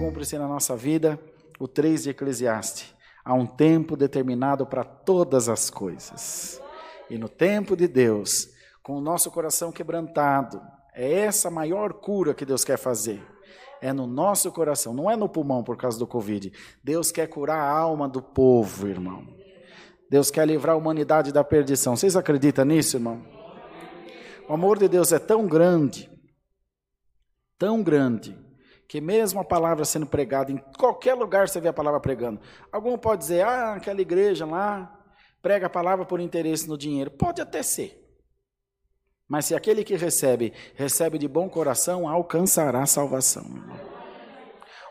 acontecer na nossa vida o 3 de Eclesiastes. Há um tempo determinado para todas as coisas. E no tempo de Deus, com o nosso coração quebrantado, é essa a maior cura que Deus quer fazer. É no nosso coração, não é no pulmão por causa do Covid. Deus quer curar a alma do povo, irmão. Deus quer livrar a humanidade da perdição. Vocês acreditam nisso, irmão? O amor de Deus é tão grande, tão grande, que mesmo a palavra sendo pregada, em qualquer lugar você vê a palavra pregando. Algum pode dizer, ah, aquela igreja lá prega a palavra por interesse no dinheiro. Pode até ser. Mas se aquele que recebe, recebe de bom coração, alcançará salvação.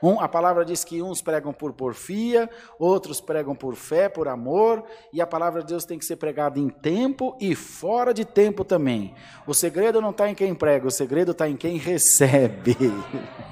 Um, a palavra diz que uns pregam por porfia, outros pregam por fé, por amor, e a palavra de Deus tem que ser pregada em tempo e fora de tempo também. O segredo não está em quem prega, o segredo está em quem recebe.